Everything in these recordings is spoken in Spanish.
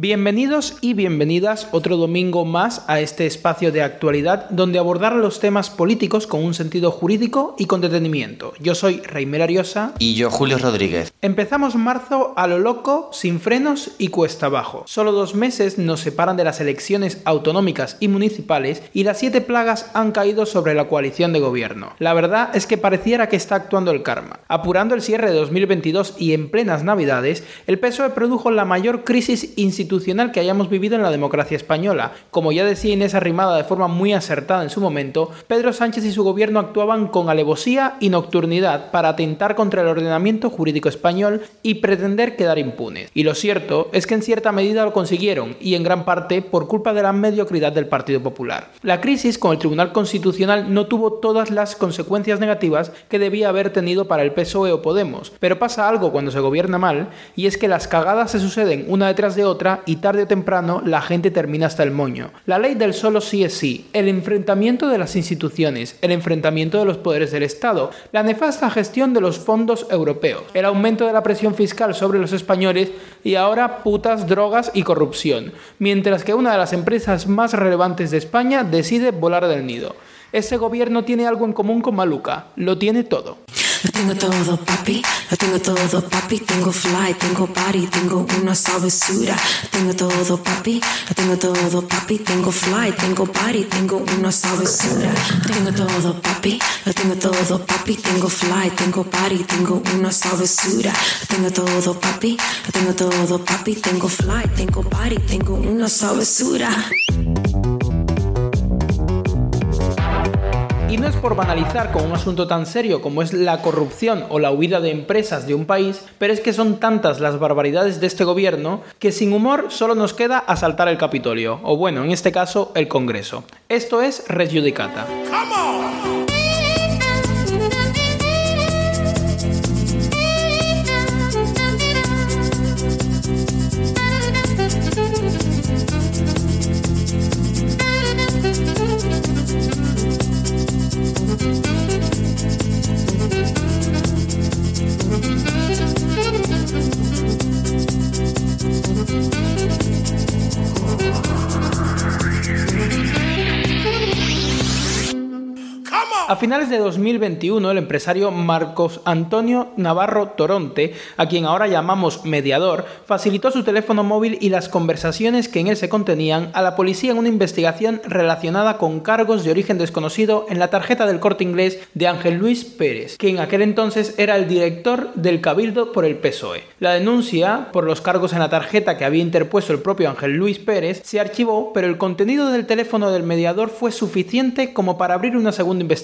Bienvenidos y bienvenidas otro domingo más a este espacio de actualidad donde abordar los temas políticos con un sentido jurídico y con detenimiento. Yo soy Reimer Ariosa. Y yo Julio Rodríguez. Empezamos marzo a lo loco, sin frenos y cuesta abajo. Solo dos meses nos separan de las elecciones autonómicas y municipales y las siete plagas han caído sobre la coalición de gobierno. La verdad es que pareciera que está actuando el karma. Apurando el cierre de 2022 y en plenas navidades, el PSOE produjo la mayor crisis institucional institucional que hayamos vivido en la democracia española. Como ya decía Inés Arrimada de forma muy acertada en su momento, Pedro Sánchez y su gobierno actuaban con alevosía y nocturnidad para atentar contra el ordenamiento jurídico español y pretender quedar impunes. Y lo cierto es que en cierta medida lo consiguieron, y en gran parte por culpa de la mediocridad del Partido Popular. La crisis con el Tribunal Constitucional no tuvo todas las consecuencias negativas que debía haber tenido para el PSOE o Podemos, pero pasa algo cuando se gobierna mal, y es que las cagadas se suceden una detrás de otra y tarde o temprano la gente termina hasta el moño. La ley del solo sí es sí, el enfrentamiento de las instituciones, el enfrentamiento de los poderes del Estado, la nefasta gestión de los fondos europeos, el aumento de la presión fiscal sobre los españoles y ahora putas, drogas y corrupción, mientras que una de las empresas más relevantes de España decide volar del nido. Ese gobierno tiene algo en común con Maluca, lo tiene todo. Lo tengo todo, papi. Lo tengo todo, papi. Tengo fly, tengo party, tengo una sabrosura. Tengo todo, papi. Lo tengo todo, papi. Tengo fly, tengo party, tengo una sabrosura. Tengo todo, papi. Lo tengo todo, papi. Tengo fly, tengo party, tengo una sabrosura. Tengo todo, papi. Lo tengo todo, papi. Tengo fly, tengo party, tengo una sabrosura. Y no es por banalizar con un asunto tan serio como es la corrupción o la huida de empresas de un país, pero es que son tantas las barbaridades de este gobierno que sin humor solo nos queda asaltar el Capitolio, o bueno, en este caso, el Congreso. Esto es Res Judicata. A finales de 2021, el empresario Marcos Antonio Navarro Toronte, a quien ahora llamamos mediador, facilitó su teléfono móvil y las conversaciones que en él se contenían a la policía en una investigación relacionada con cargos de origen desconocido en la tarjeta del corte inglés de Ángel Luis Pérez, que en aquel entonces era el director del Cabildo por el PSOE. La denuncia por los cargos en la tarjeta que había interpuesto el propio Ángel Luis Pérez se archivó, pero el contenido del teléfono del mediador fue suficiente como para abrir una segunda investigación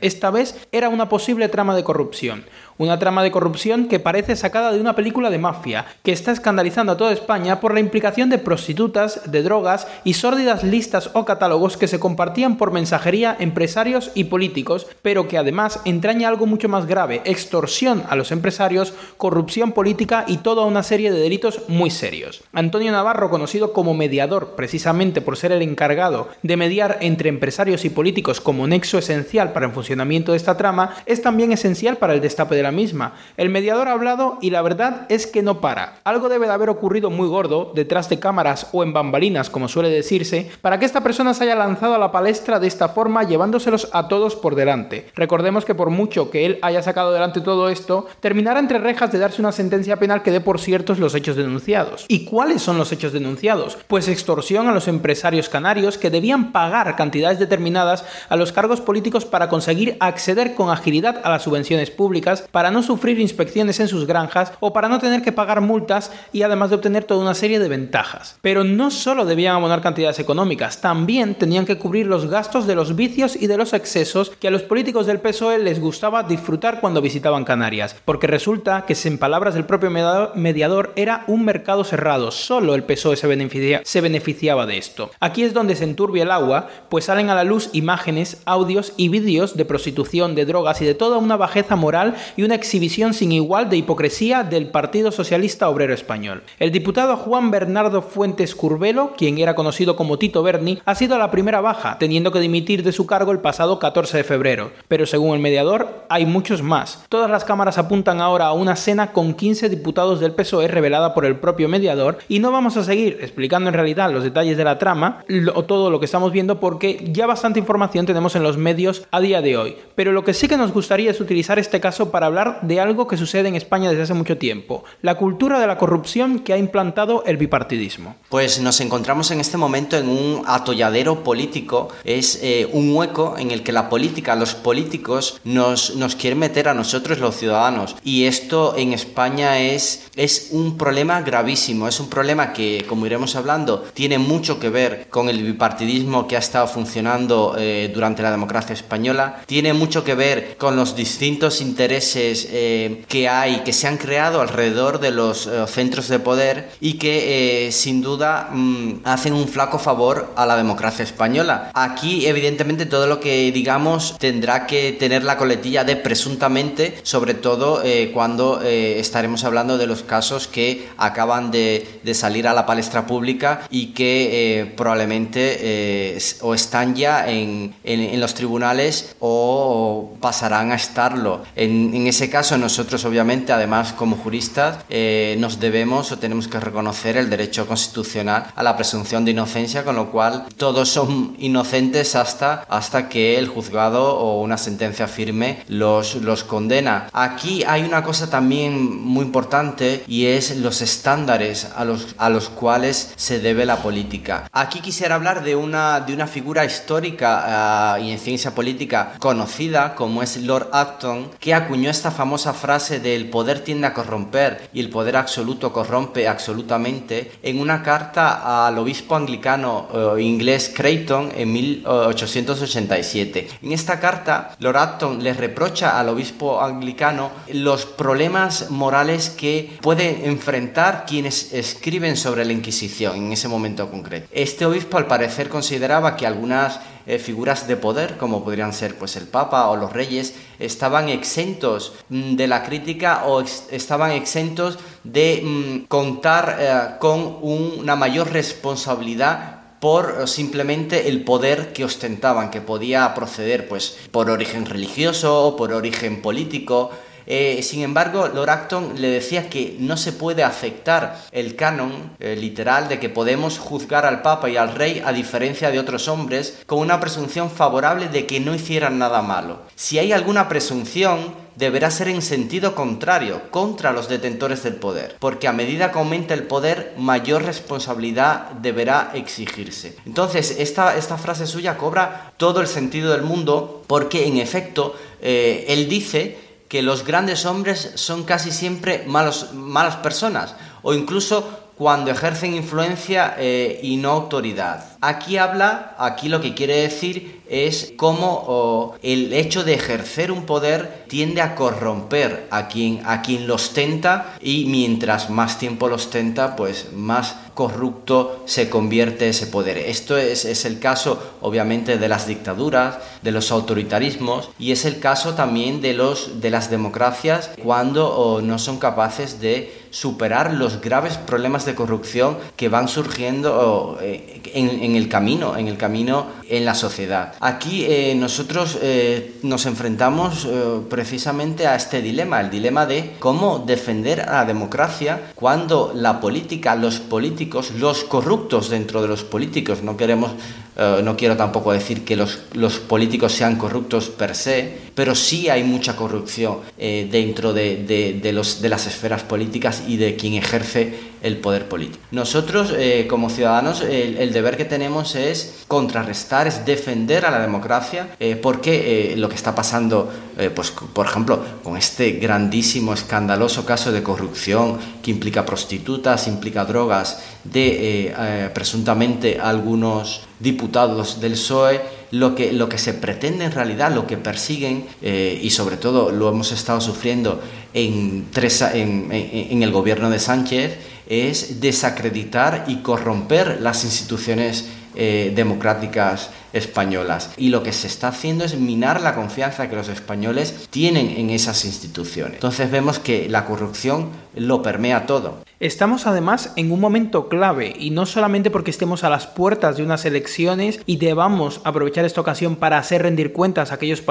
esta vez era una posible trama de corrupción. Una trama de corrupción que parece sacada de una película de mafia, que está escandalizando a toda España por la implicación de prostitutas, de drogas y sórdidas listas o catálogos que se compartían por mensajería empresarios y políticos, pero que además entraña algo mucho más grave, extorsión a los empresarios, corrupción política y toda una serie de delitos muy serios. Antonio Navarro, conocido como mediador precisamente por ser el encargado de mediar entre empresarios y políticos como nexo esencial para el funcionamiento de esta trama, es también esencial para el destape de la misma. El mediador ha hablado y la verdad es que no para. Algo debe de haber ocurrido muy gordo, detrás de cámaras o en bambalinas, como suele decirse, para que esta persona se haya lanzado a la palestra de esta forma llevándoselos a todos por delante. Recordemos que por mucho que él haya sacado delante todo esto, terminará entre rejas de darse una sentencia penal que dé por ciertos los hechos denunciados. ¿Y cuáles son los hechos denunciados? Pues extorsión a los empresarios canarios que debían pagar cantidades determinadas a los cargos políticos para conseguir acceder con agilidad a las subvenciones públicas no sufrir inspecciones en sus granjas o para no tener que pagar multas y además de obtener toda una serie de ventajas. Pero no solo debían abonar cantidades económicas, también tenían que cubrir los gastos de los vicios y de los excesos que a los políticos del PSOE les gustaba disfrutar cuando visitaban Canarias, porque resulta que en palabras del propio mediador era un mercado cerrado, solo el PSOE se, se beneficiaba de esto. Aquí es donde se enturbia el agua, pues salen a la luz imágenes, audios y vídeos de prostitución, de drogas y de toda una bajeza moral y una una exhibición sin igual de hipocresía del Partido Socialista Obrero Español. El diputado Juan Bernardo Fuentes Curbelo, quien era conocido como Tito Berni, ha sido la primera baja, teniendo que dimitir de su cargo el pasado 14 de febrero. Pero según el mediador, hay muchos más. Todas las cámaras apuntan ahora a una cena con 15 diputados del PSOE revelada por el propio mediador y no vamos a seguir explicando en realidad los detalles de la trama o todo lo que estamos viendo porque ya bastante información tenemos en los medios a día de hoy. Pero lo que sí que nos gustaría es utilizar este caso para hablar de algo que sucede en España desde hace mucho tiempo, la cultura de la corrupción que ha implantado el bipartidismo. Pues nos encontramos en este momento en un atolladero político, es eh, un hueco en el que la política, los políticos nos, nos quieren meter a nosotros los ciudadanos. Y esto en España es, es un problema gravísimo, es un problema que, como iremos hablando, tiene mucho que ver con el bipartidismo que ha estado funcionando eh, durante la democracia española, tiene mucho que ver con los distintos intereses eh, que hay, que se han creado alrededor de los eh, centros de poder y que sin duda mm, hacen un flaco favor a la democracia española. Aquí, evidentemente, todo lo que digamos tendrá que tener la coletilla de presuntamente, sobre todo cuando estaremos hablando de los casos que acaban de, de salir a la palestra pública y que probablemente o están ya en, en, los tribunales o pasarán a estarlo. En, en, ese caso nosotros obviamente además como juristas eh, nos debemos o tenemos que reconocer el derecho constitucional a la presunción de inocencia, con lo cual todos son inocentes hasta, hasta que el juzgado o una sentencia firme los, los condena. Aquí hay una cosa también muy importante y es los estándares a los, a los cuales se debe la política. Aquí quisiera hablar de una, de una figura histórica eh, y en ciencia política conocida como es Lord Acton, que acuñó esta famosa frase de el poder tiende a corromper y el poder absoluto corrompe absolutamente en una carta al obispo anglicano eh, inglés Creighton en 1887. En esta carta, Lord Acton le reprocha al obispo anglicano los problemas morales que pueden enfrentar quienes escriben sobre la Inquisición en ese momento concreto. Este obispo al parecer consideraba que algunas eh, figuras de poder, como podrían ser pues, el Papa o los reyes, estaban exentos mm, de la crítica o estaban exentos de mm, contar eh, con una mayor responsabilidad por simplemente el poder que ostentaban, que podía proceder pues por origen religioso o por origen político, eh, sin embargo, Lord Acton le decía que no se puede aceptar el canon eh, literal de que podemos juzgar al Papa y al Rey a diferencia de otros hombres con una presunción favorable de que no hicieran nada malo. Si hay alguna presunción, deberá ser en sentido contrario, contra los detentores del poder, porque a medida que aumenta el poder, mayor responsabilidad deberá exigirse. Entonces, esta, esta frase suya cobra todo el sentido del mundo, porque en efecto, eh, él dice que los grandes hombres son casi siempre malos, malas personas o incluso cuando ejercen influencia eh, y no autoridad. Aquí habla, aquí lo que quiere decir es cómo el hecho de ejercer un poder tiende a corromper a quien, a quien lo ostenta y mientras más tiempo lo ostenta, pues más corrupto se convierte ese poder. Esto es, es, el caso obviamente de las dictaduras, de los autoritarismos y es el caso también de, los, de las democracias cuando no son capaces de superar los graves problemas de corrupción que van surgiendo eh, en, el camino, en el camino en la sociedad. Aquí eh, nosotros eh, nos enfrentamos precisamente a este dilema, el dilema de cómo defender a la democracia cuando la política, los políticos los corruptos dentro de los políticos, no queremos, eh, no quiero tampoco decir que los, políticos sean corruptos per se, pero sí hay mucha corrupción eh, dentro de las esferas políticas y de quien ejerce el poder político. Nosotros, eh, como ciudadanos, el, deber que tenemos es contrarrestar, es defender a la democracia, porque lo que está pasando, pues, por ejemplo, con este grandísimo, escandaloso caso de corrupción que implica prostitutas, implica drogas, de eh, eh, presuntamente algunos diputados del PSOE, lo que, lo que se pretende en realidad, lo que persiguen, eh, y sobre todo lo hemos estado sufriendo en, en, el gobierno de Sánchez, es desacreditar y corromper las instituciones eh, democráticas españolas. Y lo que se está haciendo es minar la confianza que los españoles tienen en esas instituciones. Entonces vemos que la corrupción lo permea todo. Estamos además en un momento clave y no solamente porque estemos a las puertas de unas elecciones y debamos aprovechar esta ocasión para hacer rendir cuentas a aquellos,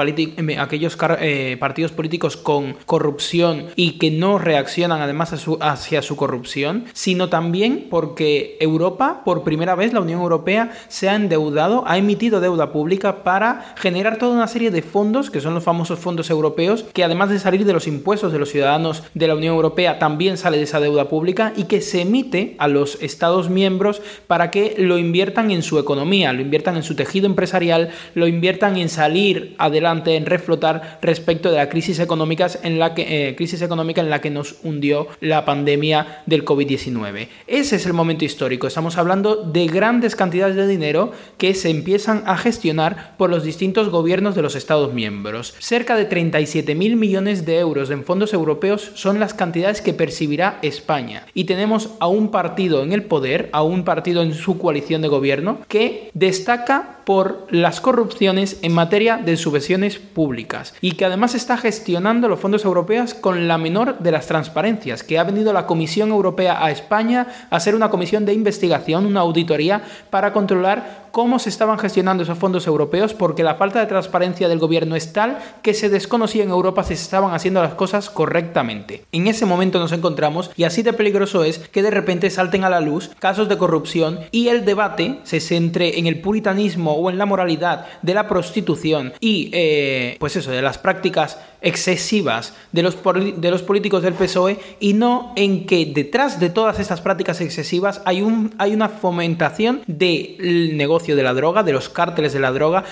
aquellos eh, partidos políticos con corrupción y que no reaccionan además hacia su corrupción, sino también porque Europa, por primera vez la Unión Europea, se ha endeudado, ha emitido deuda pública para generar toda una serie de fondos, que son los famosos fondos europeos, que además de salir de los impuestos de los ciudadanos de la Unión Europea, también sale de esa deuda pública y que se emite a los Estados miembros para que lo inviertan en su economía, lo inviertan en su tejido empresarial, lo inviertan en salir adelante, en reflotar respecto de la crisis económica en la que, eh, crisis económica en la que nos hundió la pandemia del COVID-19. Ese es el momento histórico. Estamos hablando de grandes cantidades de dinero que se empiezan a gestionar por los distintos gobiernos de los Estados miembros. Cerca de 37 mil millones de euros en fondos europeos son las cantidades que percibirá España. Y tenemos a un partido en el poder, a un partido en su coalición de gobierno, que destaca por las corrupciones en materia de subvenciones públicas y que además está gestionando los fondos europeos con la menor de las transparencias, que ha venido la Comisión Europea a España a hacer una comisión de investigación, una auditoría para controlar cómo se estaban gestionando esos fondos europeos porque la falta de transparencia del gobierno es tal que se desconocía en Europa si se estaban haciendo las cosas correctamente. En ese momento nos encontramos y así de peligroso es que de repente salten a la luz casos de corrupción y el debate se centre en el puritanismo o en la moralidad de la prostitución y eh, pues eso, de las prácticas excesivas de los, políticos del PSOE y no en que detrás de todas estas prácticas excesivas hay, un, hay una fomentación del negocio de la droga, de los cárteles de la droga,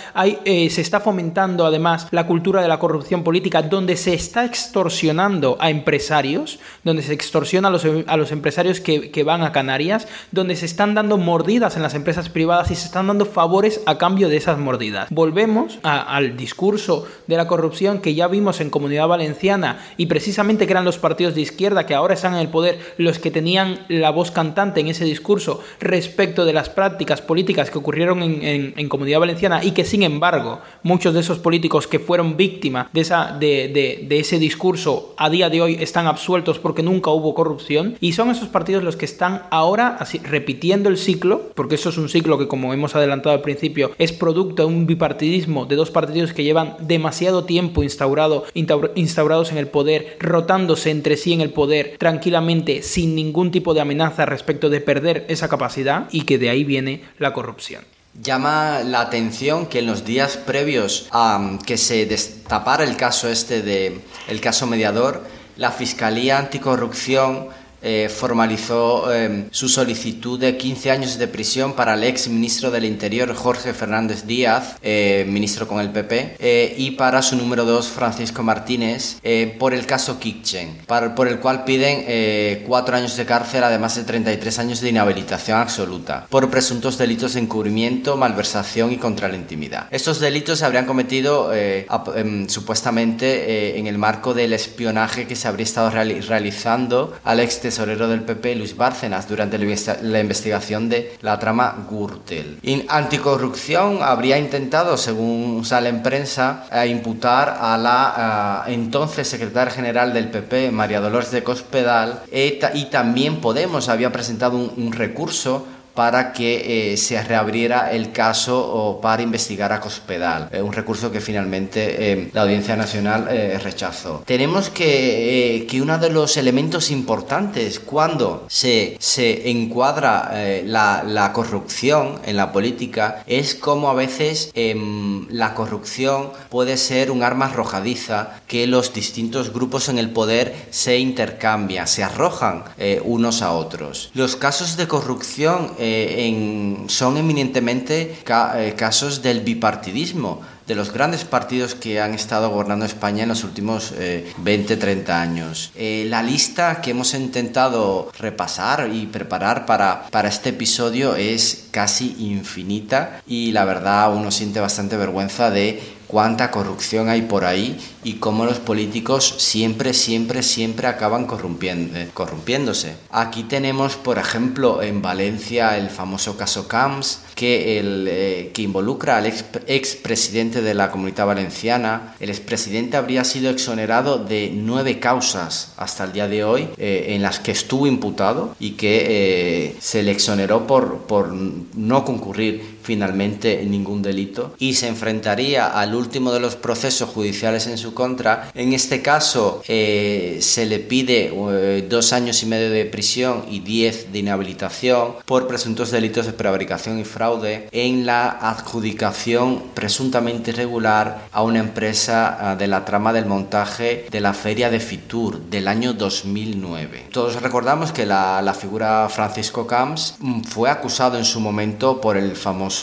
eh, se está fomentando además la cultura de la corrupción política donde se está extorsionando a empresarios, donde se extorsiona a los, empresarios que van a Canarias, donde se están dando mordidas en las empresas privadas y se están dando favores a cambio de esas mordidas. Volvemos al discurso de la corrupción que ya vimos en Comunidad Valenciana y precisamente que eran los partidos de izquierda que ahora están en el poder los que tenían la voz cantante en ese discurso respecto de las prácticas políticas que ocurrieron en, Comunidad Valenciana y que sin embargo muchos de esos políticos que fueron víctimas de, esa, de, de ese discurso a día de hoy están absueltos porque nunca hubo corrupción y son esos partidos los que están ahora así, repitiendo el ciclo porque eso es un ciclo que como hemos adelantado al principio es producto de un bipartidismo de dos partidos que llevan demasiado tiempo instaurado instaurados en el poder, rotándose entre sí en el poder tranquilamente sin ningún tipo de amenaza respecto de perder esa capacidad y que de ahí viene la corrupción. Llama la atención que en los días previos a que se destapara el caso este de el caso mediador, la Fiscalía Anticorrupción eh, formalizó em, su solicitud de 15 años de prisión para el ex ministro del Interior Jorge Fernández Díaz, eh, ministro con el PP, eh, y para su número 2 Francisco Martínez por el caso Kikchen, por el cual piden 4 años de cárcel además de 33 años de inhabilitación absoluta por presuntos delitos de encubrimiento, malversación y contra la intimidad. Estos delitos se habrían cometido em, supuestamente en el marco del espionaje que se habría estado realizando al ex tesorero del PP, Luis Bárcenas, durante la investigación de la trama Gürtel. En anticorrupción habría intentado, según sale en prensa, eh, imputar a la eh, entonces secretaria general del PP, María Dolores de Cospedal, y también Podemos había presentado un recurso para que eh, se reabriera el caso o para investigar a Cospedal, eh, un recurso que finalmente eh, la Audiencia Nacional rechazó. Tenemos que, que uno de los elementos importantes cuando se, se encuadra la, la, corrupción en la política es como a veces em, la corrupción puede ser un arma arrojadiza que los distintos grupos en el poder se intercambian, se arrojan unos a otros. Los casos de corrupción eh, son eminentemente eh, casos del bipartidismo, de los grandes partidos que han estado gobernando España en los últimos 20, eh, 30 años. la lista que hemos intentado repasar y preparar para, para este episodio es casi infinita y la verdad uno siente bastante vergüenza de cuánta corrupción hay por ahí y cómo los políticos siempre, siempre, siempre acaban corrompiéndose. Aquí tenemos, por ejemplo, en Valencia el famoso caso Camps, que, eh, involucra al expresidente de la Comunidad Valenciana. El expresidente habría sido exonerado de nueve causas hasta el día de hoy eh, en las que estuvo imputado y que eh, se le exoneró por no concurrir finalmente ningún delito y se enfrentaría al último de los procesos judiciales en su contra. En este caso eh, se le pide eh, dos años y medio de prisión y diez de inhabilitación por presuntos delitos de prevaricación y fraude en la adjudicación presuntamente irregular a una empresa ah, de la trama del montaje de la feria de Fitur del año 2009. Todos recordamos que la, la figura Francisco Camps mm, fue acusado en su momento por el famoso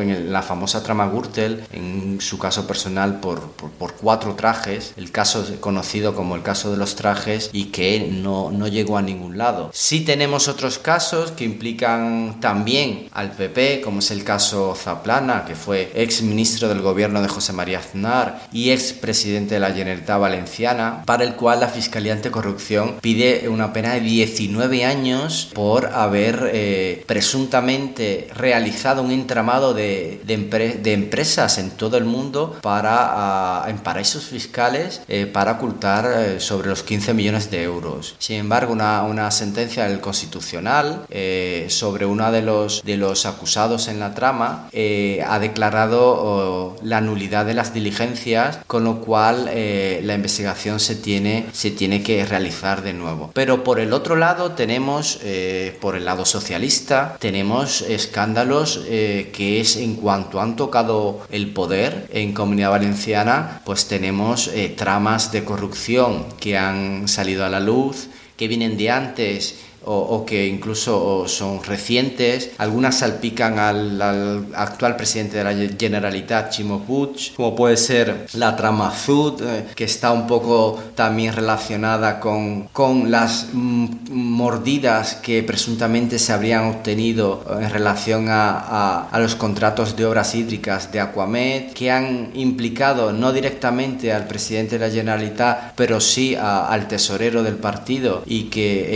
en la famosa trama Gürtel, en su caso personal por, por, cuatro trajes, el caso conocido como el caso de los trajes y que no, no llegó a ningún lado. Sí tenemos otros casos que implican también al PP, como es el caso Zaplana, que fue ex ministro del gobierno de José María Aznar y ex presidente de la Generalitat Valenciana, para el cual la Fiscalía Anticorrupción pide una pena de 19 años por haber eh, presuntamente realizado un entramado de, de, empresas en todo el mundo para, en paraísos fiscales eh, para ocultar eh, sobre los 15 millones de euros. Sin embargo, una, una sentencia del Constitucional eh, sobre uno de los, de los acusados en la trama ha declarado oh, la nulidad de las diligencias, con lo cual la investigación se tiene, se tiene que realizar de nuevo. Pero por el otro lado tenemos, por el lado socialista, tenemos escándalos que es en cuanto han tocado el poder en Comunidad Valenciana, pues tenemos eh, tramas de corrupción que han salido a la luz, que vienen de antes o, que incluso son recientes. Algunas salpican al, actual presidente de la Generalitat, Chimo Puig, como puede ser la trama Zud, eh, que está un poco también relacionada con, con las mm, mordidas que presuntamente se habrían obtenido en relación a, a, los contratos de obras hídricas de Aquamed, que han implicado no directamente al presidente de la Generalitat, pero sí al tesorero del partido y que,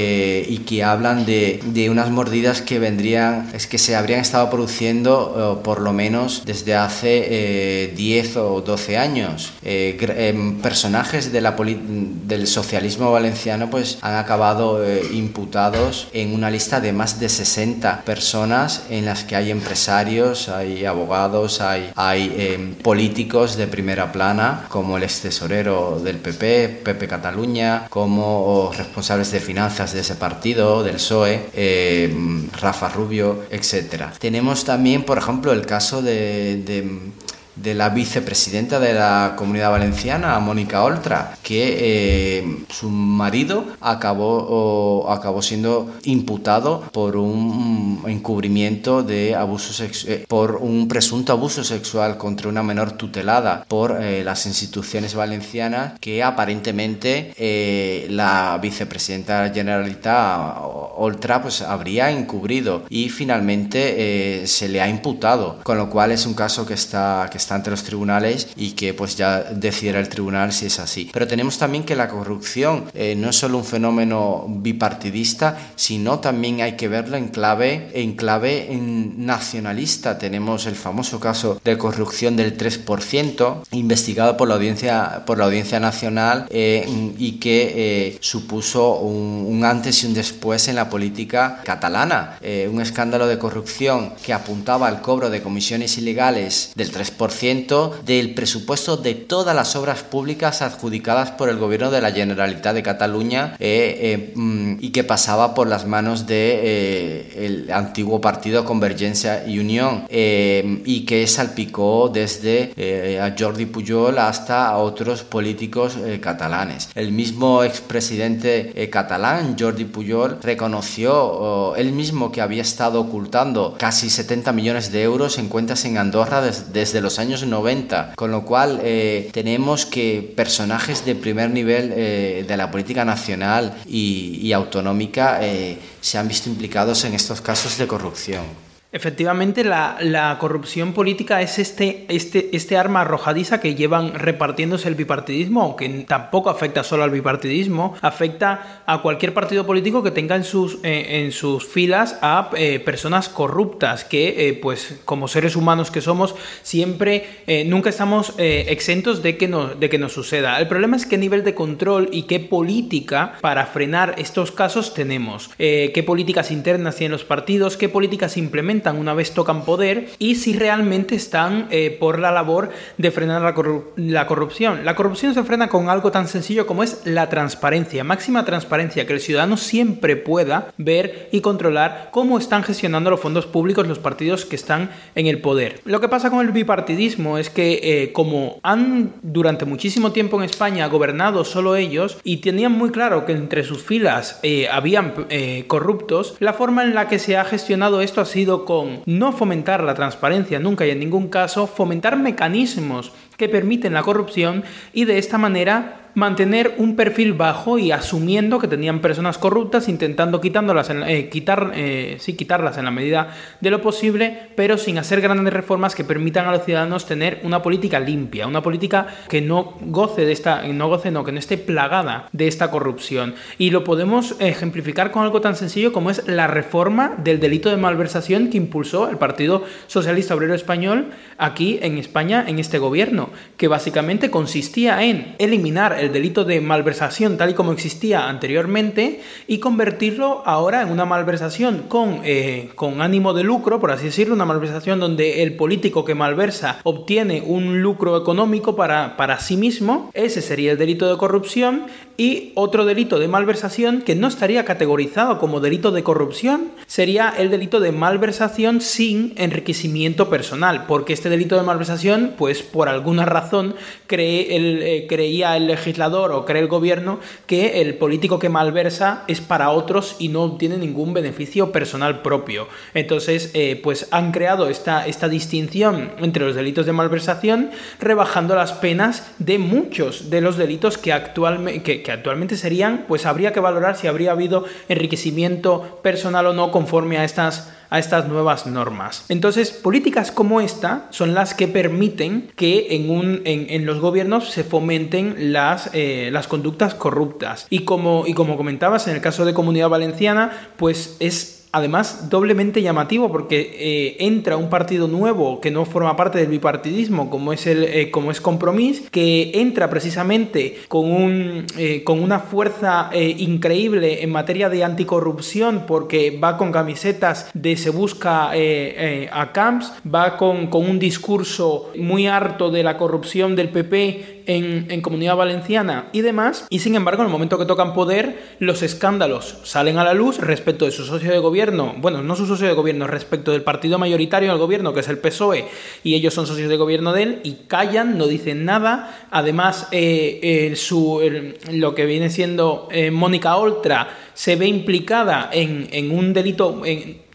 eh, y que hablan de, de, unas mordidas que vendrían, es que se habrían estado produciendo eh, por lo menos desde hace 10 eh, o 12 años. Eh, em, personajes de la del socialismo valenciano pues han acabado imputados en una lista de más de 60 personas en las que hay empresarios, hay abogados, hay, hay em, políticos de primera plana como el ex tesorero del PP, Pepe Cataluña, como responsables de finanzas de ese partido, del PSOE, eh, Rafa Rubio, etc. Tenemos también, por ejemplo, el caso de de la vicepresidenta de la Comunidad Valenciana, Mónica Oltra, que eh, su marido acabó, acabó siendo imputado por un encubrimiento de abuso eh, por un presunto abuso sexual contra una menor tutelada por eh, las instituciones valencianas que aparentemente la vicepresidenta generalita Oltra pues habría encubrido y finalmente se le ha imputado, con lo cual es un caso que está está ante los tribunales y que pues ya decidirá el tribunal si es así. Pero tenemos también que la corrupción eh, no es solo un fenómeno bipartidista, sino también hay que verlo en clave, en clave nacionalista. Tenemos el famoso caso de corrupción del 3%, investigado por la Audiencia, por la audiencia Nacional eh, y que eh, supuso un, antes y un después en la política catalana. un escándalo de corrupción que apuntaba al cobro de comisiones ilegales del 3% del presupuesto de todas las obras públicas adjudicadas por el gobierno de la Generalitat de Cataluña eh, eh, mm, y que pasaba por las manos de eh, antiguo partido Convergencia y Unión y que salpicó desde a Jordi Pujol hasta a otros políticos catalanes. El mismo expresidente catalán, Jordi Pujol, reconoció él mismo que había estado ocultando casi 70 millones de euros en cuentas en Andorra desde los años 90, con lo cual eh, tenemos que personajes de primer nivel eh, de la política nacional y, autonómica eh, se han visto implicados en estos casos de corrupción. Efectivamente, la, corrupción política es este, este, este arma arrojadiza que llevan repartiéndose el bipartidismo, aunque tampoco afecta solo al bipartidismo, afecta a cualquier partido político que tenga en sus, eh, en sus filas a eh, personas corruptas, que eh, pues como seres humanos que somos, siempre, nunca estamos exentos de que, nos, de que nos suceda. El problema es qué nivel de control y qué política para frenar estos casos tenemos, qué políticas internas tienen los partidos, qué políticas implementan una vez tocan poder y si realmente están eh, por la labor de frenar la, la, corrupción. La corrupción se frena con algo tan sencillo como es la transparencia, máxima transparencia, que el ciudadano siempre pueda ver y controlar cómo están gestionando los fondos públicos los partidos que están en el poder. Lo que pasa con el bipartidismo es que eh, como han durante muchísimo tiempo en España gobernado solo ellos y tenían muy claro que entre sus filas eh, habían corruptos, la forma en la que se ha gestionado esto ha sido con no fomentar la transparencia nunca y en ningún caso, fomentar mecanismos que permiten la corrupción y de esta manera mantener un perfil bajo y asumiendo que tenían personas corruptas, intentando quitándolas eh, quitar, eh, sí, quitarlas en la medida de lo posible, pero sin hacer grandes reformas que permitan a los ciudadanos tener una política limpia, una política que no goce de esta, no goce, no, que no esté plagada de esta corrupción. Y lo podemos ejemplificar con algo tan sencillo como es la reforma del delito de malversación que impulsó el Partido Socialista Obrero Español aquí en España en este gobierno, que básicamente consistía en eliminar el delito de malversación tal y como existía anteriormente y convertirlo ahora en una malversación con, eh, con ánimo de lucro, por así decirlo, una malversación donde el político que malversa obtiene un lucro económico para, para sí mismo, ese sería el delito de corrupción. Y otro delito de malversación que no estaría categorizado como delito de corrupción sería el delito de malversación sin enriquecimiento personal, porque este delito de malversación, pues por alguna razón eh, creía el legislador o cree el gobierno que el político que malversa es para otros y no tiene ningún beneficio personal propio. Entonces, eh, pues han creado esta, esta distinción entre los delitos de malversación, rebajando las penas de muchos de los delitos que, que actualmente serían, pues habría que valorar si habría habido enriquecimiento personal o no conforme a estas a estas nuevas normas. Entonces, políticas como esta son las que permiten que en, un, en, los gobiernos se fomenten las, eh, las conductas corruptas. Y como, y como comentabas, en el caso de Comunidad Valenciana, pues es además doblemente llamativo porque eh, entra un partido nuevo que no forma parte del bipartidismo como es el eh, como es Compromís que entra precisamente con un eh, con una fuerza increíble en materia de anticorrupción porque va con camisetas de se busca a Camps va con, con un discurso muy harto de la corrupción del PP en, Comunidad Valenciana y demás, y sin embargo en el momento que tocan poder, los escándalos salen a la luz respecto de su socio de gobierno, bueno, no su socio de gobierno, respecto del partido mayoritario del gobierno, que es el PSOE, y ellos son socios de gobierno de él, y callan, no dicen nada, además eh, su, lo que viene siendo eh, Mónica Oltra se ve implicada en, en un delito...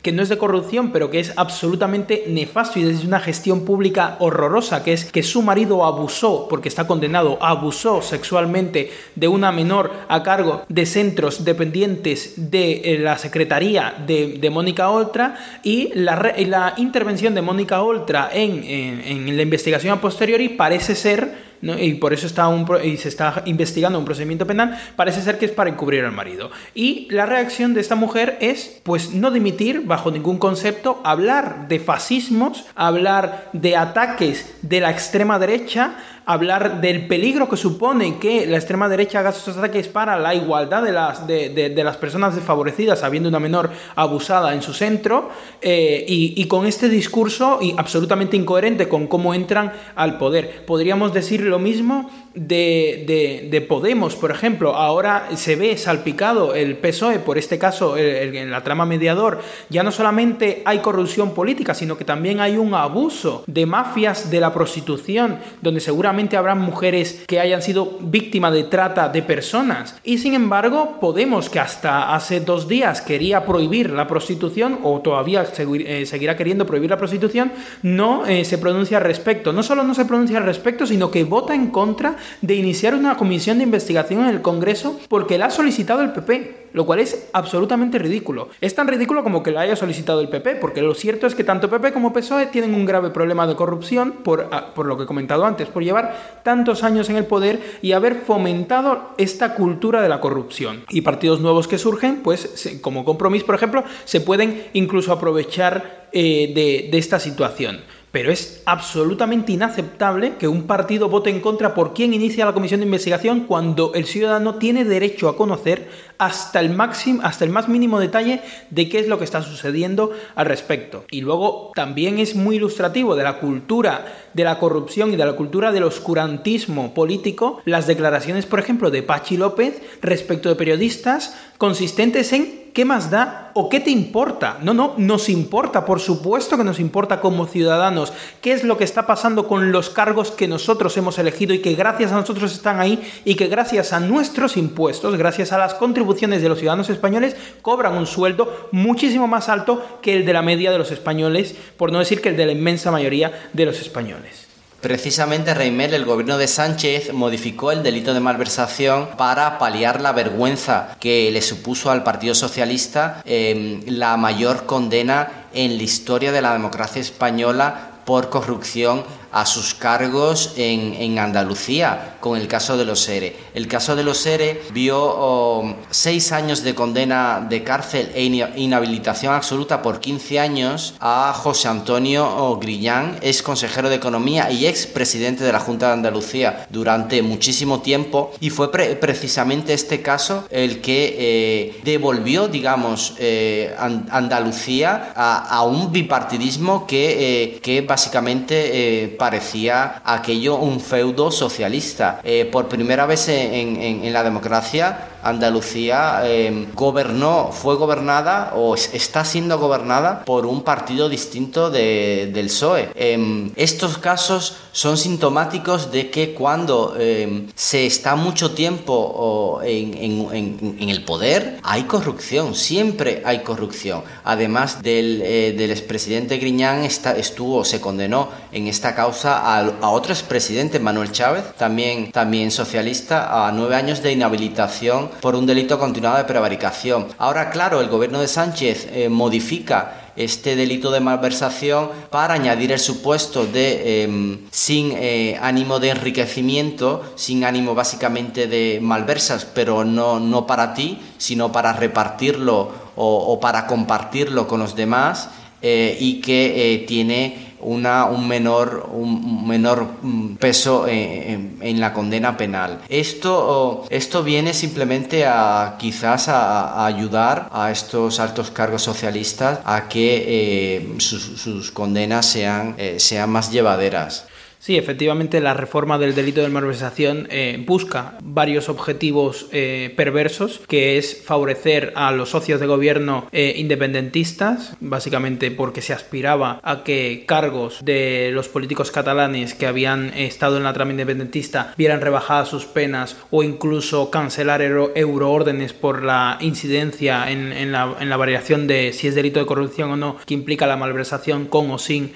que no es de corrupción, pero que es absolutamente nefasto y es una gestión pública horrorosa, que es que su marido abusó, porque está condenado, abusó sexualmente de una menor a cargo de centros dependientes de eh, la Secretaría de, Mónica Oltra y la, intervención de Mónica Oltra en, en la investigación a posteriori parece ser y por eso está un, y se está investigando un procedimiento penal, parece ser que es para encubrir al marido. Y la reacción de esta mujer es, pues, no dimitir bajo ningún concepto, hablar de fascismos, hablar de ataques de la extrema derecha, hablar del peligro que supone que la extrema derecha haga estos ataques para la igualdad de las, de, las personas desfavorecidas, habiendo una menor abusada en su centro, eh, y, con este discurso y absolutamente incoherente con cómo entran al poder. Podríamos decir lo mismo de, de, Podemos, por ejemplo, ahora se ve salpicado el PSOE, por este caso, en la trama mediador, ya no solamente hay corrupción política, sino que también hay un abuso de mafias de la prostitución, donde seguramente habrán mujeres que hayan sido víctimas de trata de personas. Y sin embargo, Podemos, que hasta hace dos días quería prohibir la prostitución, o todavía eh, seguirá queriendo prohibir la prostitución, no eh, se pronuncia al respecto. No solo no se pronuncia al respecto, sino que vota en contra de iniciar una comisión de investigación en el Congreso porque la ha solicitado el PP. lo cual es absolutamente ridículo. Es tan ridículo como que la haya solicitado el PP, porque lo cierto es que tanto PP como PSOE tienen un grave problema de corrupción, por, ah, por lo que he comentado antes, por llevar tantos años en el poder y haber fomentado esta cultura de la corrupción. Y partidos nuevos que surgen, pues como Compromís, por ejemplo, se pueden incluso aprovechar eh, de esta situación. Pero es absolutamente inaceptable que un partido vote en contra por quien inicia la comisión de investigación cuando el ciudadano tiene derecho a conocer hasta el máximo, hasta el más mínimo detalle de qué es lo que está sucediendo al respecto. Y luego también es muy ilustrativo de la cultura de la corrupción y de la cultura del oscurantismo político las declaraciones, por ejemplo, de Pachi López respecto de periodistas consistentes en ¿qué más da o qué te importa? No, no, nos importa, por supuesto que nos importa como ciudadanos qué es lo que está pasando con los cargos que nosotros hemos elegido y que gracias a nosotros están ahí y que gracias a nuestros impuestos, gracias a las contribuciones de los ciudadanos españoles, cobran un sueldo muchísimo más alto que el de la media de los españoles, por no decir que el de la inmensa mayoría de los españoles. Precisamente, Reimel, el gobierno de Sánchez modificó el delito de malversación para paliar la vergüenza que le supuso al Partido Socialista em, la mayor condena en la historia de la democracia española por corrupción a sus cargos en, Andalucía con el caso de los ERE. El caso de los ERE vio oh, seis años de condena de cárcel e inhabilitación absoluta por 15 años a José Antonio oh, Grillán, ex consejero de Economía y ex presidente de la Junta de Andalucía durante muchísimo tiempo y fue precisamente este caso el que eh, devolvió, digamos, eh, Andalucía a, un bipartidismo que, eh, que básicamente parecía aquello un feudo socialista. Eh, por primera vez en, la democracia, Andalucía eh, gobernó, fue gobernada o está siendo gobernada por un partido distinto del PSOE. Em, estos casos son sintomáticos de que cuando em, se está mucho tiempo en, el poder, hay corrupción, siempre hay corrupción. Además del, eh, del expresidente Griñán está, estuvo, se condenó en esta causa a, a otro expresidente, Manuel Chávez, también, también socialista, a nueve años de inhabilitación por un delito continuado de prevaricación. Ahora, claro, el gobierno de Sánchez eh, modifica este delito de malversación para añadir el supuesto de em, sin eh, ánimo de enriquecimiento, sin ánimo básicamente de malversas, pero no, no para ti, sino para repartirlo o, para compartirlo con los demás eh, y que tiene una, un, menor, un menor mm, peso en, la condena penal. Esto, esto viene simplemente a quizás a, ayudar a estos altos cargos socialistas a que eh, sus, condenas sean, eh, sean más llevaderas. Sí, efectivamente la reforma del delito de malversación eh, busca varios objetivos eh, perversos, que es favorecer a los socios de gobierno eh, independentistas, básicamente porque se aspiraba a que cargos de los políticos catalanes que habían estado en la trama independentista vieran rebajadas sus penas o incluso cancelar euroórdenes por la incidencia en, la, en, la, variación de si es delito de corrupción o no, que implica la malversación con o sin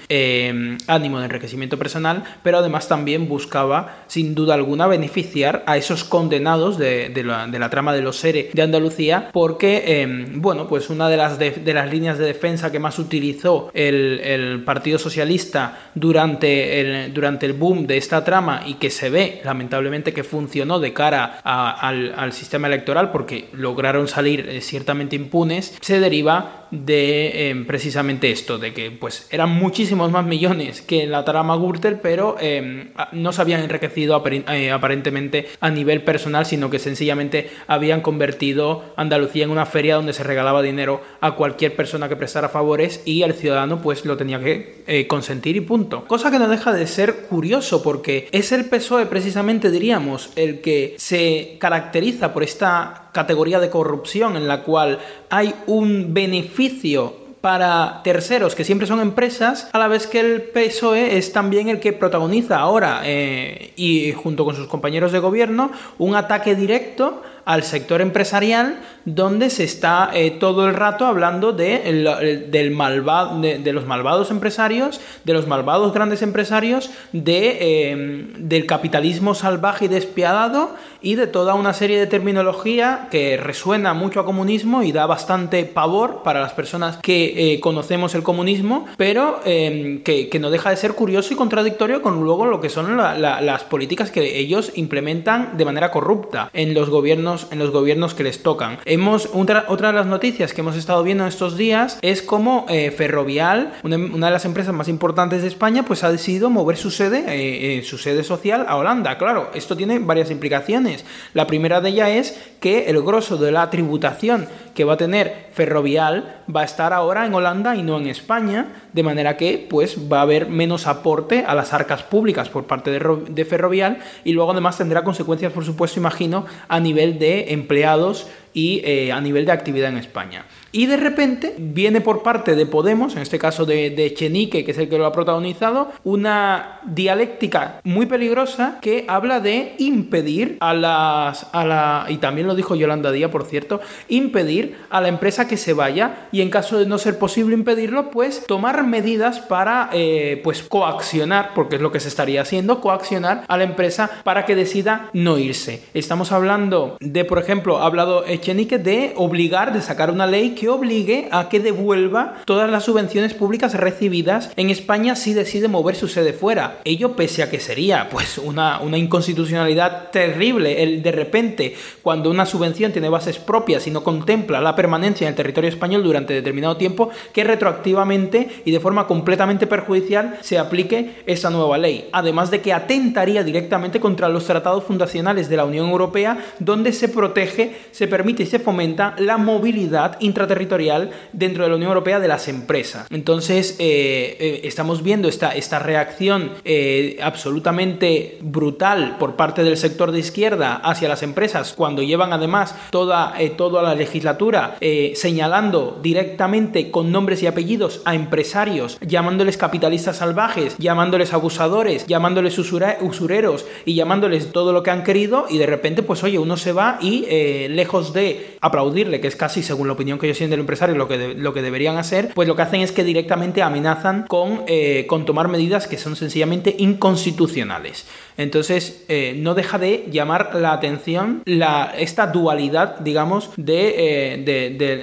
ánimo de enriquecimiento personal pero además también buscaba, sin duda alguna, beneficiar a esos condenados de, la, trama de los SERE de Andalucía, porque, em, bueno, pues una de las, de, las líneas de defensa que más utilizó el, Partido Socialista durante el, durante el boom de esta trama y que se ve, lamentablemente, que funcionó de cara al, sistema electoral porque lograron salir eh, ciertamente impunes, se deriva de em, precisamente esto, de que pues eran muchísimos más millones que la trama Gürtel, pero Em, no se habían enriquecido eh, aparentemente a nivel personal, sino que sencillamente habían convertido Andalucía en una feria donde se regalaba dinero a cualquier persona que prestara favores y el ciudadano pues lo tenía que eh, consentir y punto. Cosa que no deja de ser curioso porque es el PSOE precisamente diríamos el que se caracteriza por esta categoría de corrupción en la cual hay un beneficio para terceros, que siempre son empresas, a la vez que el PSOE es también el que protagoniza ahora, eh, y junto con sus compañeros de gobierno, un ataque directo al sector empresarial donde se está eh, todo el rato hablando de, del malvado, de, los malvados empresarios, de los malvados grandes empresarios, de, em, del capitalismo salvaje y despiadado y de toda una serie de terminología que resuena mucho a comunismo y da bastante pavor para las personas que eh, conocemos el comunismo, pero em, que, no deja de ser curioso y contradictorio con luego lo que son las políticas que ellos implementan de manera corrupta en los gobiernos, en los gobiernos que les tocan. Hemos, otra, otra de las noticias que hemos estado viendo estos días es como eh, Ferrovial, una, de las empresas más importantes de España, pues ha decidido mover su sede, eh, su sede social a Holanda. Claro, esto tiene varias implicaciones. La primera de ellas es que el grosso de la tributación que va a tener Ferrovial va a estar ahora en Holanda y no en España, de manera que pues va a haber menos aporte a las arcas públicas por parte de, Ferrovial y luego además tendrá consecuencias, por supuesto, imagino, a nivel de empleados y eh, a nivel de actividad en España. Y de repente viene por parte de Podemos, en este caso de, Chenique, que es el que lo ha protagonizado, una dialéctica muy peligrosa que habla de impedir a las. A la, y también lo dijo Yolanda Díaz, por cierto, impedir a la empresa que se vaya y en caso de no ser posible impedirlo, pues tomar medidas para eh, pues coaccionar, porque es lo que se estaría haciendo, coaccionar a la empresa para que decida no irse. Estamos hablando de, por ejemplo, ha hablado Echenique de obligar, de sacar una ley que obligue a que devuelva todas las subvenciones públicas recibidas en España si decide mover su sede fuera. Ello pese a que sería pues una, una inconstitucionalidad terrible el de repente cuando una subvención tiene bases propias y no contempla la permanencia en el territorio español durante determinado tiempo que retroactivamente y de forma completamente perjudicial se aplique esa nueva ley. Además de que atentaría directamente contra los tratados fundacionales de la Unión Europea donde se protege, se permite y se fomenta la movilidad intraterritorial territorial dentro de la Unión Europea de las empresas. Entonces, eh, eh, estamos viendo esta, esta reacción eh, absolutamente brutal por parte del sector de izquierda hacia las empresas cuando llevan además toda, toda la legislatura señalando directamente con nombres y apellidos a empresarios, llamándoles capitalistas salvajes, llamándoles abusadores, llamándoles usureros y llamándoles todo lo que han querido y de repente pues oye, uno se va y lejos de aplaudirle, que es casi según la opinión que yo del empresario lo que, lo que deberían hacer, pues lo que hacen es que directamente amenazan con, eh, con tomar medidas que son sencillamente inconstitucionales. Entonces, eh, no deja de llamar la atención la, esta dualidad, digamos, eh,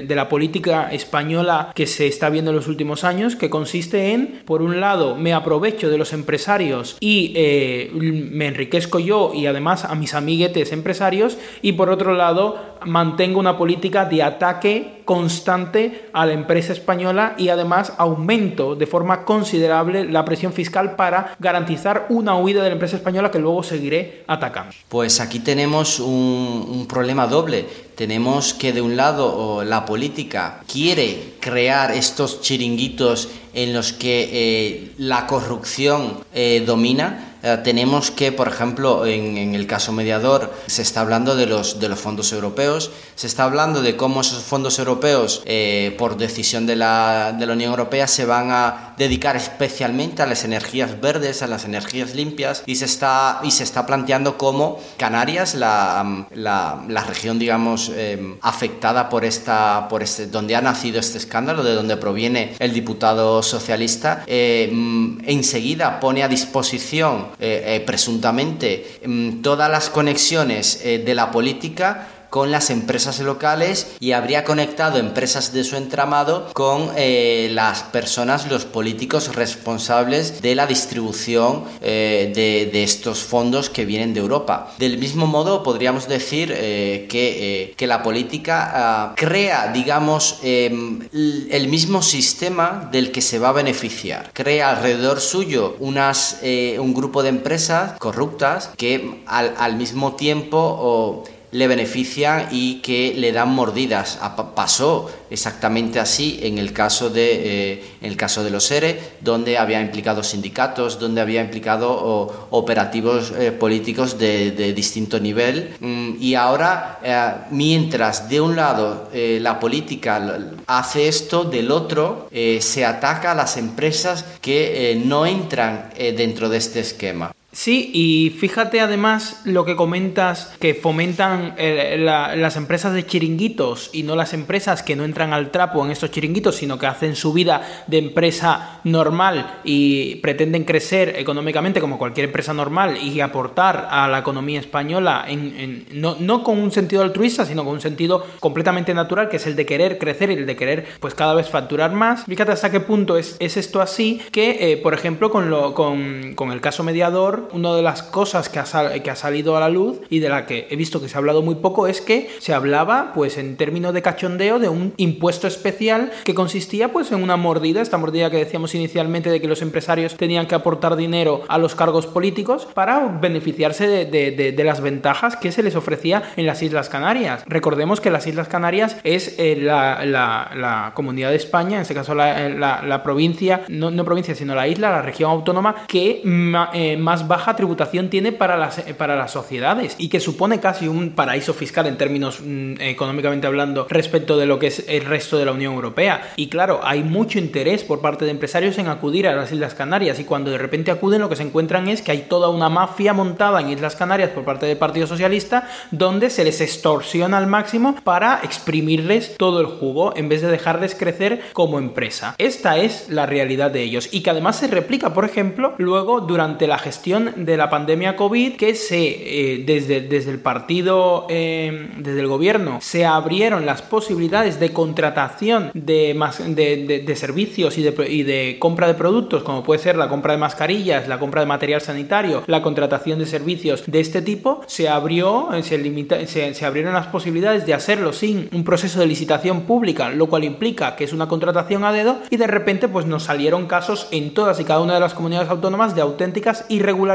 de, la política española que se está viendo en los últimos años, que consiste en, por un lado, me aprovecho de los empresarios y eh, me enriquezco yo y además a mis amiguetes empresarios, y por otro lado, mantengo una política de ataque constante a la empresa española y además aumento de forma considerable la presión fiscal para garantizar una huida de la empresa española que luego seguiré atacando. Pues aquí tenemos un, problema doble. Tenemos que de un lado la política quiere crear estos chiringuitos en los que eh, la corrupción eh, domina, eh, tenemos que, por ejemplo, en, el caso mediador, se está hablando de los, de los fondos europeos, se está hablando de cómo esos fondos europeos, eh, por decisión de la, de la Unión Europea, se van a dedicar especialmente a las energías verdes, a las energías limpias, y se está, y se está planteando cómo Canarias, la, la, la región, digamos, em, afectada por esta, por este, donde ha nacido este escándalo, de donde proviene el diputado socialista, em, enseguida pone a disposición eh, eh, presuntamente mm, todas las conexiones eh, de la política con las empresas locales y habría conectado empresas de su entramado con las personas, los políticos responsables de la distribución de, estos fondos que vienen de Europa. Del mismo modo, podríamos decir que, que, la política ah, crea, digamos, em, el mismo sistema del que se va a beneficiar. Crea alrededor suyo unas, un grupo de empresas corruptas que al mismo tiempo le benefician y que le dan mordidas. Pasó exactamente así en el caso de, eh, el caso de los ERE, donde había implicado sindicatos, donde había implicado operativos eh, políticos de, distinto nivel. Mm, y ahora, eh, mientras de un lado la política hace esto, del otro se ataca a las empresas que no entran dentro de este esquema. Sí, y fíjate además lo que comentas, que fomentan eh, las empresas de chiringuitos y no las empresas que no entran al trapo en estos chiringuitos, sino que hacen su vida de empresa normal y pretenden crecer económicamente como cualquier empresa normal y aportar a la economía española, en, no, no, con un sentido altruista, sino con un sentido completamente natural, que es el de querer crecer y el de querer pues cada vez facturar más. Fíjate hasta qué punto es, es esto así, que eh, por ejemplo con, lo, con, con el caso mediador, una de las cosas que ha, que ha salido a la luz y de la que he visto que se ha hablado muy poco es que se hablaba, pues en términos de cachondeo, de un impuesto especial que consistía pues en una mordida, esta mordida que decíamos inicialmente de que los empresarios tenían que aportar dinero a los cargos políticos para beneficiarse de, las ventajas que se les ofrecía en las Islas Canarias. Recordemos que las Islas Canarias es eh, la, comunidad de España, en este caso la, provincia, no, provincia, sino la isla, la región autónoma que eh, más baja tributación tiene para las, eh, para las sociedades y que supone casi un paraíso fiscal en términos mm, económicamente hablando respecto de lo que es el resto de la Unión Europea. Y claro, hay mucho interés por parte de empresarios en acudir a las Islas Canarias y cuando de repente acuden lo que se encuentran es que hay toda una mafia montada en Islas Canarias por parte del Partido Socialista donde se les extorsiona al máximo para exprimirles todo el jugo en vez de dejarles crecer como empresa. Esta es la realidad de ellos y que además se replica, por ejemplo, luego durante la gestión de la pandemia COVID que se, eh, desde, desde el partido, eh, desde el gobierno, se abrieron las posibilidades de contratación de, de, de, servicios y de, y de compra de productos, como puede ser la compra de mascarillas, la compra de material sanitario, la contratación de servicios de este tipo, se abrió, eh, se, limita, se, se abrieron las posibilidades de hacerlo sin un proceso de licitación pública, lo cual implica que es una contratación a dedo y de repente pues nos salieron casos en todas y cada una de las comunidades autónomas de auténticas irregularidades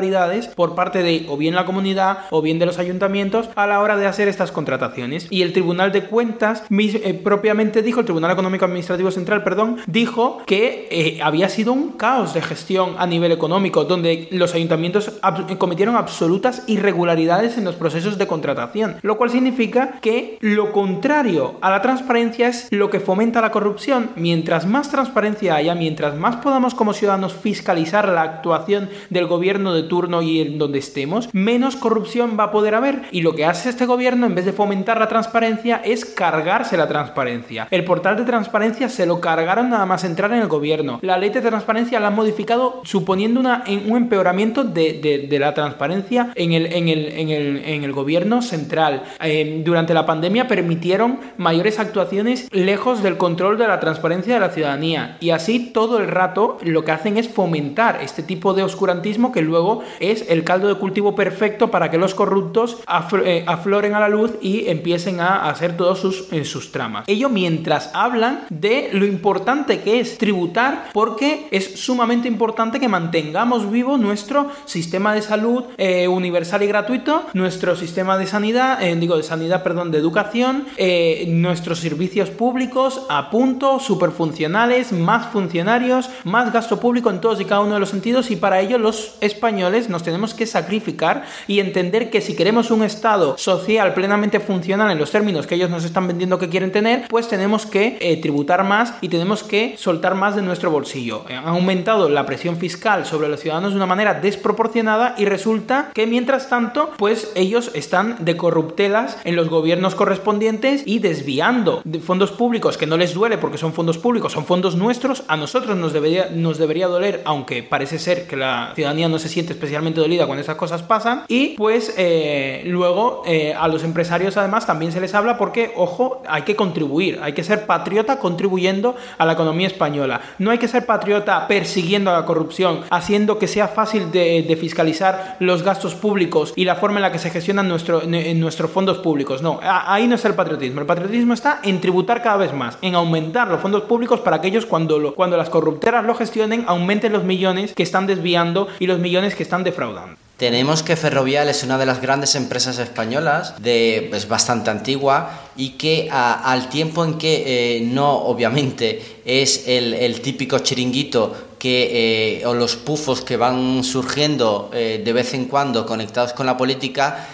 por parte de o bien la comunidad o bien de los ayuntamientos a la hora de hacer estas contrataciones. Y el Tribunal de Cuentas eh, propiamente dijo, el Tribunal Económico Administrativo Central, perdón, dijo que eh, había sido un caos de gestión a nivel económico, donde los ayuntamientos cometieron absolutas irregularidades en los procesos de contratación, lo cual significa que lo contrario a la transparencia es lo que fomenta la corrupción. Mientras más transparencia haya, mientras más podamos como ciudadanos fiscalizar la actuación del gobierno de turno y en donde estemos, menos corrupción va a poder haber. Y lo que hace este gobierno, en vez de fomentar la transparencia, es cargarse la transparencia. El portal de transparencia se lo cargaron nada más entrar en el gobierno. La ley de transparencia la han modificado suponiendo una, un empeoramiento de, la transparencia en el, en el, en el, gobierno central. Eh, durante la pandemia permitieron mayores actuaciones lejos del control de la transparencia de la ciudadanía. Y así todo el rato lo que hacen es fomentar este tipo de oscurantismo que luego es el caldo de cultivo perfecto para que los corruptos eh, afloren a la luz y empiecen a hacer todos sus, eh, sus tramas. Ello mientras hablan de lo importante que es tributar porque es sumamente importante que mantengamos vivo nuestro sistema de salud eh, universal y gratuito, nuestro sistema de sanidad, digo de sanidad, perdón, de educación, nuestros servicios públicos a punto, super funcionales, más funcionarios, más gasto público en todos y cada uno de los sentidos y para ello los españoles nos tenemos que sacrificar y entender que si queremos un Estado social plenamente funcional en los términos que ellos nos están vendiendo que quieren tener, pues tenemos que eh, tributar más y tenemos que soltar más de nuestro bolsillo. Han aumentado la presión fiscal sobre los ciudadanos de una manera desproporcionada y resulta que mientras tanto, pues ellos están de corruptelas en los gobiernos correspondientes y desviando de fondos públicos que no les duele porque son fondos públicos, son fondos nuestros, a nosotros nos debería, nos debería doler, aunque parece ser que la ciudadanía no se siente especialmente dolida cuando esas cosas pasan. Y pues eh, luego eh, a los empresarios además también se les habla porque, ojo, hay que contribuir, hay que ser patriota contribuyendo a la economía española. No hay que ser patriota persiguiendo a la corrupción, haciendo que sea fácil de, fiscalizar los gastos públicos y la forma en la que se gestionan nuestros fondos públicos. No, ahí no es el patriotismo. El patriotismo está en tributar cada vez más, en aumentar los fondos públicos para que ellos cuando, cuando las corrupteras lo gestionen, aumenten los millones que están desviando y los millones que están defraudando. Tenemos que Ferrovial es una de las grandes empresas españolas, de, pues, bastante antigua, y que al tiempo en que eh, no, obviamente, es el, típico chiringuito que, eh, o los pufos que van surgiendo eh, de vez en cuando conectados con la política,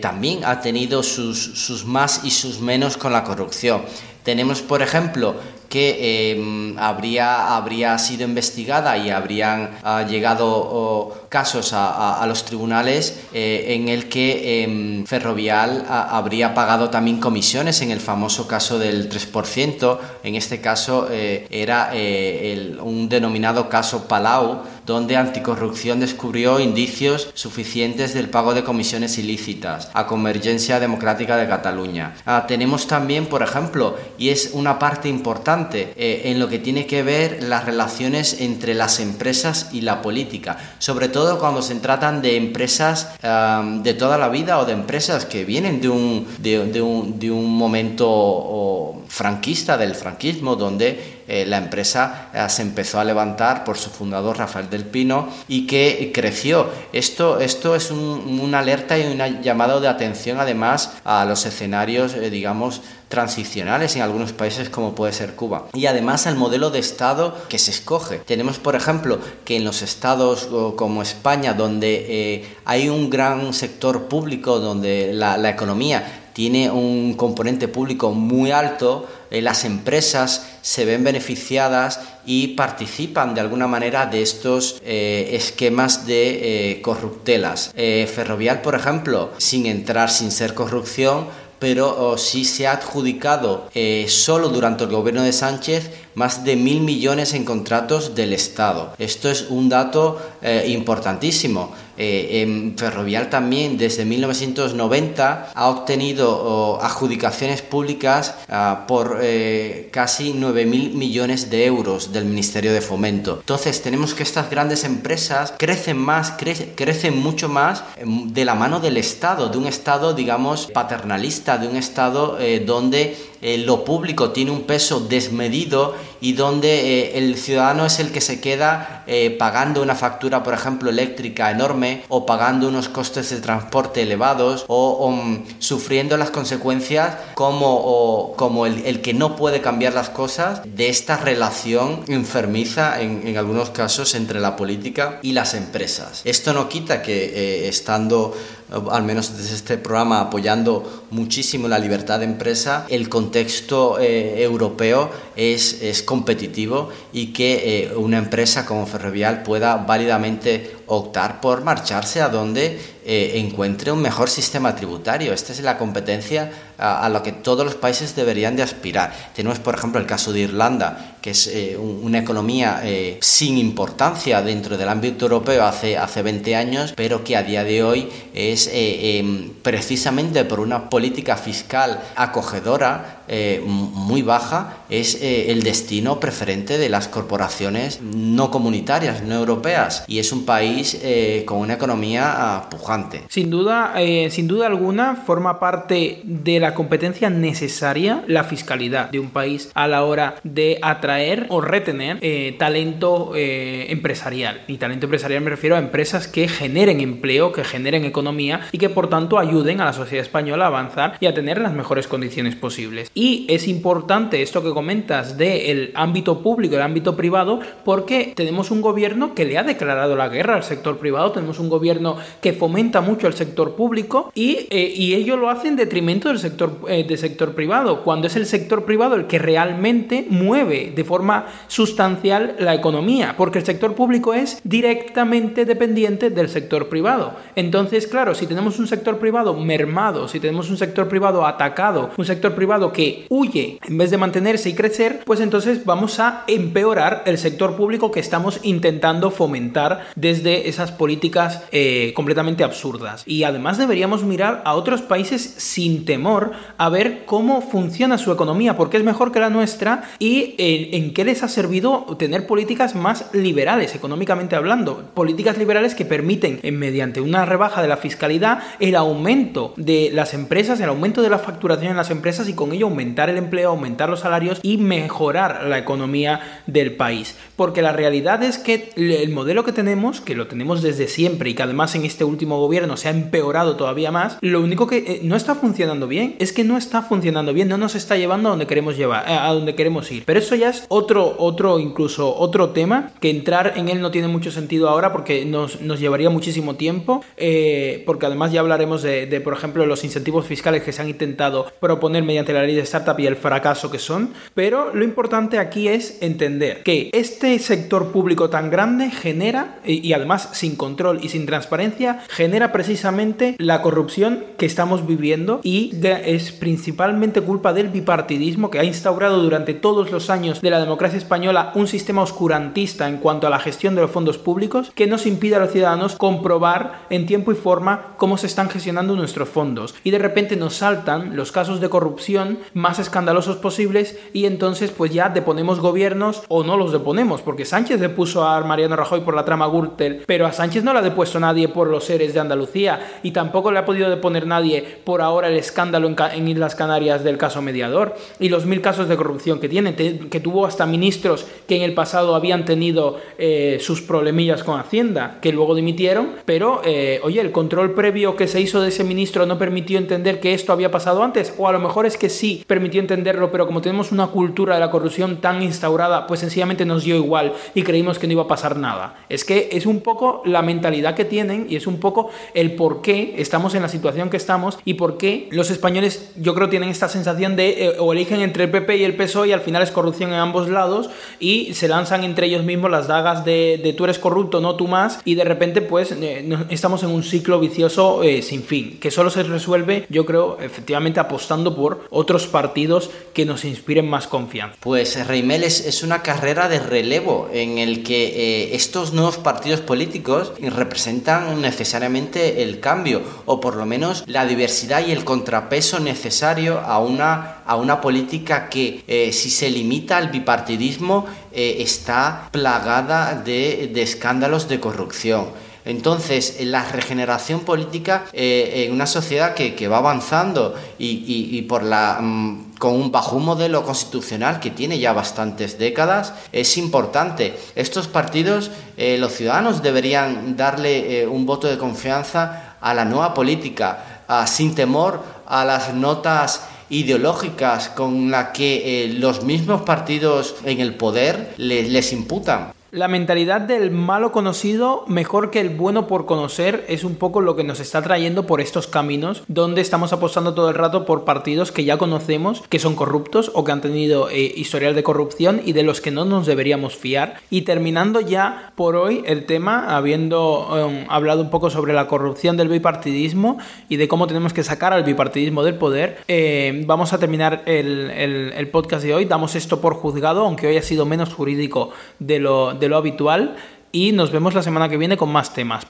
también ha tenido sus más y sus menos con la corrupción. Tenemos, por ejemplo, que em, habría, habría sido investigada y habrían ah, llegado casos a, los tribunales eh, en el que em, Ferrovial habría pagado también comisiones en el famoso caso del 3%. En este caso eh, era eh, un denominado caso Palau donde Anticorrupción descubrió indicios suficientes del pago de comisiones ilícitas a Convergencia Democrática de Cataluña. Ah, tenemos también, por ejemplo, y es una parte importante eh, en lo que tiene que ver las relaciones entre las empresas y la política, sobre todo cuando se tratan de empresas de toda la vida o de empresas que vienen de un, de, un, de un momento franquista, del franquismo, donde eh, la empresa eh, se empezó a levantar por su fundador Rafael del Pino y que creció. Esto, esto es una alerta y un llamado de atención además a los escenarios, eh, digamos, transicionales en algunos países como puede ser Cuba. Y además al modelo de Estado que se escoge. Tenemos, por ejemplo, que en los estados como España, donde hay un gran sector público, donde la economía tiene un componente público muy alto, eh, las empresas se ven beneficiadas y participan de alguna manera de estos eh, esquemas de eh, corruptelas. Ferrovial, por ejemplo, sin entrar, sin ser corrupción, pero oh, sí se ha adjudicado solo durante el gobierno de Sánchez más de mil millones en contratos del Estado. Esto es un dato importantísimo. Eh, en Ferrovial también desde 1990 ha obtenido adjudicaciones públicas ah, por eh, casi 9 mil millones de euros del Ministerio de Fomento. Entonces tenemos que estas grandes empresas crecen más, crecen mucho más em, de la mano del Estado, de un Estado digamos paternalista, de un Estado eh, donde lo público tiene un peso desmedido y donde el ciudadano es el que se queda pagando una factura, por ejemplo, eléctrica enorme o pagando unos costes de transporte elevados o, mm, sufriendo las consecuencias como, como el, que no puede cambiar las cosas de esta relación enfermiza en, en algunos casos entre la política y las empresas. Esto no quita que eh, estando al menos desde este programa, apoyando muchísimo la libertad de empresa, el contexto eh, europeo es, es, competitivo y que eh, una empresa como Ferrovial pueda válidamente optar por marcharse a donde eh, encuentre un mejor sistema tributario. Esta es la competencia a, a, lo que todos los países deberían de aspirar. Tenemos, por ejemplo, el caso de Irlanda, que es eh, una economía eh, sin importancia dentro del ámbito europeo hace, hace 20 años, pero que a día de hoy es em, precisamente por una política fiscal acogedora muy baja, es el destino preferente de las corporaciones no comunitarias, no europeas. Y es un país con una economía ah, pujante sin duda, eh, sin duda alguna, forma parte de la competencia necesaria la fiscalidad de un país a la hora de atraer o retener eh, talento eh, empresarial. Y talento empresarial me refiero a empresas que generen empleo, que generen economía y que por tanto ayuden a la sociedad española a avanzar y a tener las mejores condiciones posibles. Y es importante esto que comentas del ámbito público y el ámbito privado porque tenemos un gobierno que le ha declarado la guerra al sector privado, tenemos un gobierno que fomenta mucho el sector público y, eh, y ellos lo hacen en detrimento del sector, eh, del sector privado, cuando es el sector privado el que realmente mueve de forma sustancial la economía, porque el sector público es directamente dependiente del sector privado. Entonces, claro, si tenemos un sector privado mermado, si tenemos un sector privado atacado, un sector privado que huye en vez de mantenerse y crecer, pues entonces vamos a empeorar el sector público que estamos intentando fomentar desde esas políticas eh, completamente absurdas. Y además deberíamos mirar a otros países sin temor a ver cómo funciona su economía, porque es mejor que la nuestra y en, qué les ha servido tener políticas más liberales, económicamente hablando. Políticas liberales que permiten, mediante una rebaja de la fiscalidad, el aumento de las empresas, el aumento de la facturación en las empresas y con ello aumentar el empleo, aumentar los salarios y mejorar la economía del país. Porque la realidad es que el modelo que tenemos, que lo tenemos desde siempre y que además en este último gobierno se ha empeorado todavía más, lo único que eh, no está funcionando bien es que no está funcionando bien, no nos está llevando a donde queremos llevar, eh, a donde queremos ir. Pero eso ya es otro, otro, incluso otro tema, que entrar en él no tiene mucho sentido ahora porque nos, nos llevaría muchísimo tiempo, eh, porque además ya hablaremos de, por ejemplo, los incentivos fiscales que se han intentado proponer mediante la ley de startup y el fracaso que son, pero lo importante aquí es entender que este sector público tan grande genera, y además sin control y sin transparencia, genera precisamente la corrupción que estamos viviendo y es principalmente culpa del bipartidismo que ha instaurado durante todos los años de la democracia española un sistema oscurantista en cuanto a la gestión de los fondos públicos que nos impide a los ciudadanos comprobar en tiempo y forma cómo se están gestionando nuestros fondos. Y de repente nos saltan los casos de corrupción más escandalosos posibles y entonces pues ya deponemos gobiernos o no los deponemos, porque Sánchez depuso a Mariano Rajoy por la trama Gürtel, pero a Sánchez no le ha depuesto nadie por los seres de Andalucía y tampoco le ha podido deponer nadie por ahora el escándalo en, Islas Canarias del caso mediador. Y los mil casos de corrupción que tiene, que tuvo hasta ministros que en el pasado habían tenido eh, sus problemillas con Hacienda, que luego dimitieron, pero eh, oye, el control previo que se hizo de ese ministro no permitió entender que esto había pasado antes, o a lo mejor es que sí permitió entenderlo, pero como tenemos una cultura de la corrupción tan instaurada, pues sencillamente nos dio igual y creímos que no iba a pasar nada. Es que es un poco la mentalidad que tienen y es un poco el por qué estamos en la situación que estamos y por qué los españoles yo creo tienen esta sensación de eh, o eligen entre el PP y el PSOE y al final es corrupción en ambos lados y se lanzan entre ellos mismos las dagas de, tú eres corrupto, no tú más y de repente pues eh, estamos en un ciclo vicioso eh, sin fin que solo se resuelve yo creo efectivamente apostando por otros partidos que nos inspiren más confianza. Pues Reimel es, una carrera de relevo en el que estos nuevos partidos políticos representan necesariamente el cambio o por lo menos la diversidad y el contrapeso necesario a una, a una política que eh, si se limita al bipartidismo eh, está plagada de, escándalos de corrupción. Entonces, la regeneración política eh, en una sociedad que, va avanzando y, por la, mm, con un bajo un modelo constitucional que tiene ya bastantes décadas, es importante. Estos partidos, los ciudadanos deberían darle un voto de confianza a la nueva política, sin temor a las notas ideológicas con las que eh, los mismos partidos en el poder les imputan. La mentalidad del malo conocido mejor que el bueno por conocer es un poco lo que nos está trayendo por estos caminos donde estamos apostando todo el rato por partidos que ya conocemos, que son corruptos o que han tenido eh, historial de corrupción y de los que no nos deberíamos fiar. Y terminando ya por hoy el tema, habiendo um, hablado un poco sobre la corrupción del bipartidismo y de cómo tenemos que sacar al bipartidismo del poder, eh, vamos a terminar el, el podcast de hoy. Damos esto por juzgado, aunque hoy ha sido menos jurídico de lo de lo habitual y nos vemos la semana que viene con más temas.